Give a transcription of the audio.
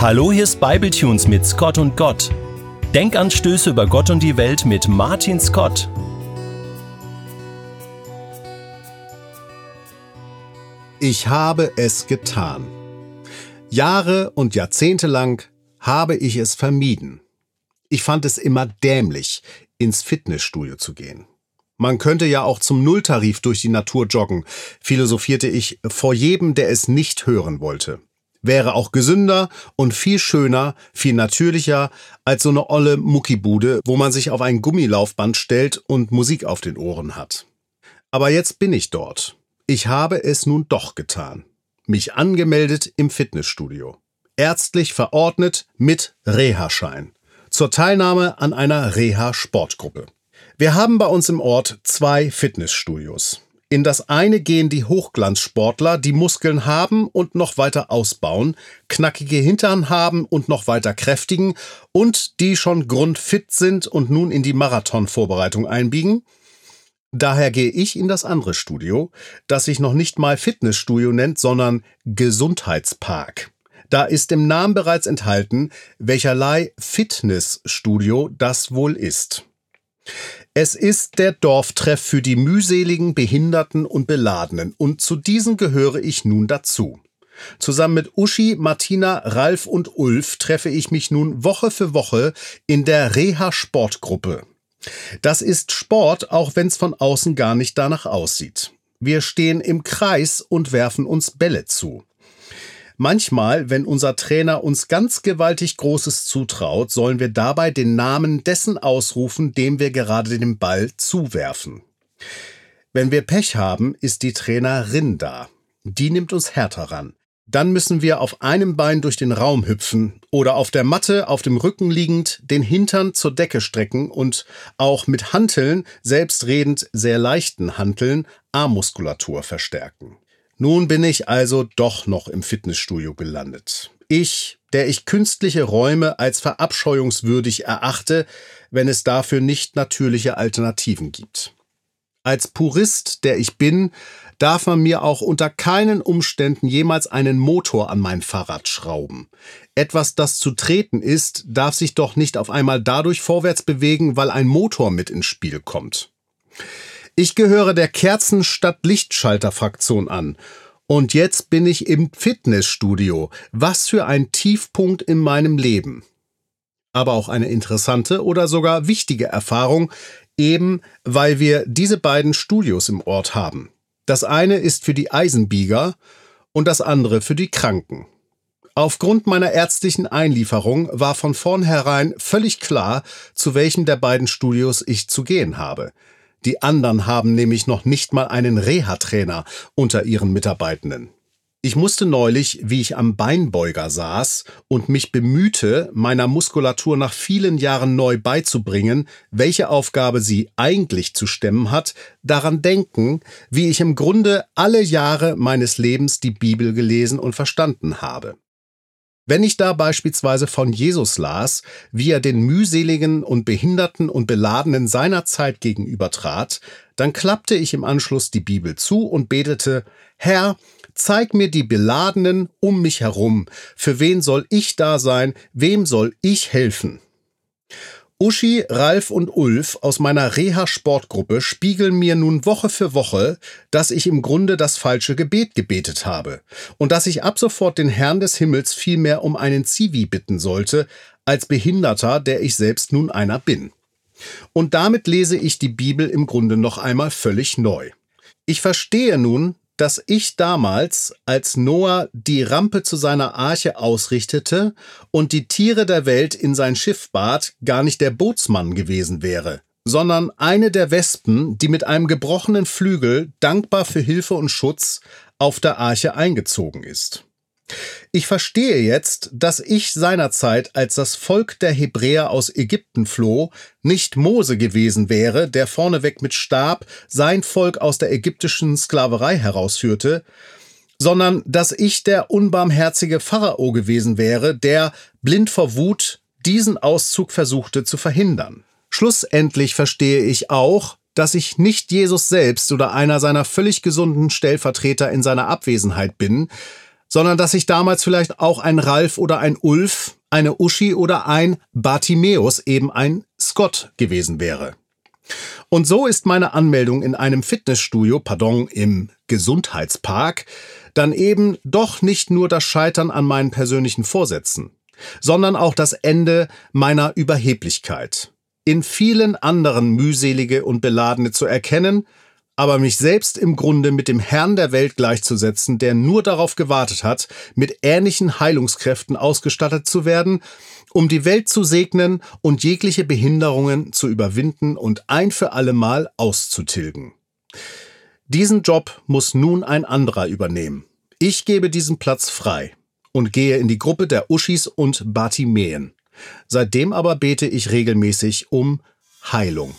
Hallo, hier ist Bibletunes mit Scott und Gott. Denkanstöße über Gott und die Welt mit Martin Scott. Ich habe es getan. Jahre und Jahrzehnte lang habe ich es vermieden. Ich fand es immer dämlich, ins Fitnessstudio zu gehen. Man könnte ja auch zum Nulltarif durch die Natur joggen, philosophierte ich vor jedem, der es nicht hören wollte wäre auch gesünder und viel schöner, viel natürlicher als so eine olle Muckibude, wo man sich auf ein Gummilaufband stellt und Musik auf den Ohren hat. Aber jetzt bin ich dort. Ich habe es nun doch getan. Mich angemeldet im Fitnessstudio. Ärztlich verordnet mit Reha-Schein. Zur Teilnahme an einer Reha-Sportgruppe. Wir haben bei uns im Ort zwei Fitnessstudios. In das eine gehen die Hochglanzsportler, die Muskeln haben und noch weiter ausbauen, knackige Hintern haben und noch weiter kräftigen und die schon grundfit sind und nun in die Marathonvorbereitung einbiegen. Daher gehe ich in das andere Studio, das sich noch nicht mal Fitnessstudio nennt, sondern Gesundheitspark. Da ist im Namen bereits enthalten, welcherlei Fitnessstudio das wohl ist. Es ist der Dorftreff für die mühseligen, Behinderten und Beladenen und zu diesen gehöre ich nun dazu. Zusammen mit Uschi, Martina, Ralf und Ulf treffe ich mich nun Woche für Woche in der Reha Sportgruppe. Das ist Sport, auch wenn es von außen gar nicht danach aussieht. Wir stehen im Kreis und werfen uns Bälle zu. Manchmal, wenn unser Trainer uns ganz gewaltig Großes zutraut, sollen wir dabei den Namen dessen ausrufen, dem wir gerade den Ball zuwerfen. Wenn wir Pech haben, ist die Trainerin da. Die nimmt uns härter ran. Dann müssen wir auf einem Bein durch den Raum hüpfen oder auf der Matte auf dem Rücken liegend den Hintern zur Decke strecken und auch mit Hanteln, selbstredend sehr leichten Hanteln, Armmuskulatur verstärken. Nun bin ich also doch noch im Fitnessstudio gelandet. Ich, der ich künstliche Räume als verabscheuungswürdig erachte, wenn es dafür nicht natürliche Alternativen gibt. Als Purist, der ich bin, darf man mir auch unter keinen Umständen jemals einen Motor an mein Fahrrad schrauben. Etwas, das zu treten ist, darf sich doch nicht auf einmal dadurch vorwärts bewegen, weil ein Motor mit ins Spiel kommt. Ich gehöre der Kerzen statt Lichtschalter Fraktion an. Und jetzt bin ich im Fitnessstudio. Was für ein Tiefpunkt in meinem Leben. Aber auch eine interessante oder sogar wichtige Erfahrung, eben weil wir diese beiden Studios im Ort haben. Das eine ist für die Eisenbieger und das andere für die Kranken. Aufgrund meiner ärztlichen Einlieferung war von vornherein völlig klar, zu welchem der beiden Studios ich zu gehen habe. Die anderen haben nämlich noch nicht mal einen Reha-Trainer unter ihren Mitarbeitenden. Ich musste neulich, wie ich am Beinbeuger saß und mich bemühte, meiner Muskulatur nach vielen Jahren neu beizubringen, welche Aufgabe sie eigentlich zu stemmen hat, daran denken, wie ich im Grunde alle Jahre meines Lebens die Bibel gelesen und verstanden habe. Wenn ich da beispielsweise von Jesus las, wie er den mühseligen und Behinderten und Beladenen seiner Zeit gegenübertrat, dann klappte ich im Anschluss die Bibel zu und betete, Herr, zeig mir die Beladenen um mich herum, für wen soll ich da sein, wem soll ich helfen? Uschi, Ralf und Ulf aus meiner Reha-Sportgruppe spiegeln mir nun Woche für Woche, dass ich im Grunde das falsche Gebet gebetet habe und dass ich ab sofort den Herrn des Himmels vielmehr um einen Zivi bitten sollte, als Behinderter, der ich selbst nun einer bin. Und damit lese ich die Bibel im Grunde noch einmal völlig neu. Ich verstehe nun, dass ich damals, als Noah die Rampe zu seiner Arche ausrichtete und die Tiere der Welt in sein Schiff bat, gar nicht der Bootsmann gewesen wäre, sondern eine der Wespen, die mit einem gebrochenen Flügel, dankbar für Hilfe und Schutz, auf der Arche eingezogen ist. Ich verstehe jetzt, dass ich seinerzeit, als das Volk der Hebräer aus Ägypten floh, nicht Mose gewesen wäre, der vorneweg mit Stab sein Volk aus der ägyptischen Sklaverei herausführte, sondern dass ich der unbarmherzige Pharao gewesen wäre, der, blind vor Wut, diesen Auszug versuchte zu verhindern. Schlussendlich verstehe ich auch, dass ich nicht Jesus selbst oder einer seiner völlig gesunden Stellvertreter in seiner Abwesenheit bin, sondern dass ich damals vielleicht auch ein Ralf oder ein Ulf, eine Uschi oder ein Bartimäus eben ein Scott gewesen wäre. Und so ist meine Anmeldung in einem Fitnessstudio, pardon, im Gesundheitspark, dann eben doch nicht nur das Scheitern an meinen persönlichen Vorsätzen, sondern auch das Ende meiner Überheblichkeit. In vielen anderen mühselige und beladene zu erkennen, aber mich selbst im Grunde mit dem Herrn der Welt gleichzusetzen, der nur darauf gewartet hat, mit ähnlichen Heilungskräften ausgestattet zu werden, um die Welt zu segnen und jegliche Behinderungen zu überwinden und ein für allemal auszutilgen. Diesen Job muss nun ein anderer übernehmen. Ich gebe diesen Platz frei und gehe in die Gruppe der Uschis und Bartimäen. Seitdem aber bete ich regelmäßig um Heilung.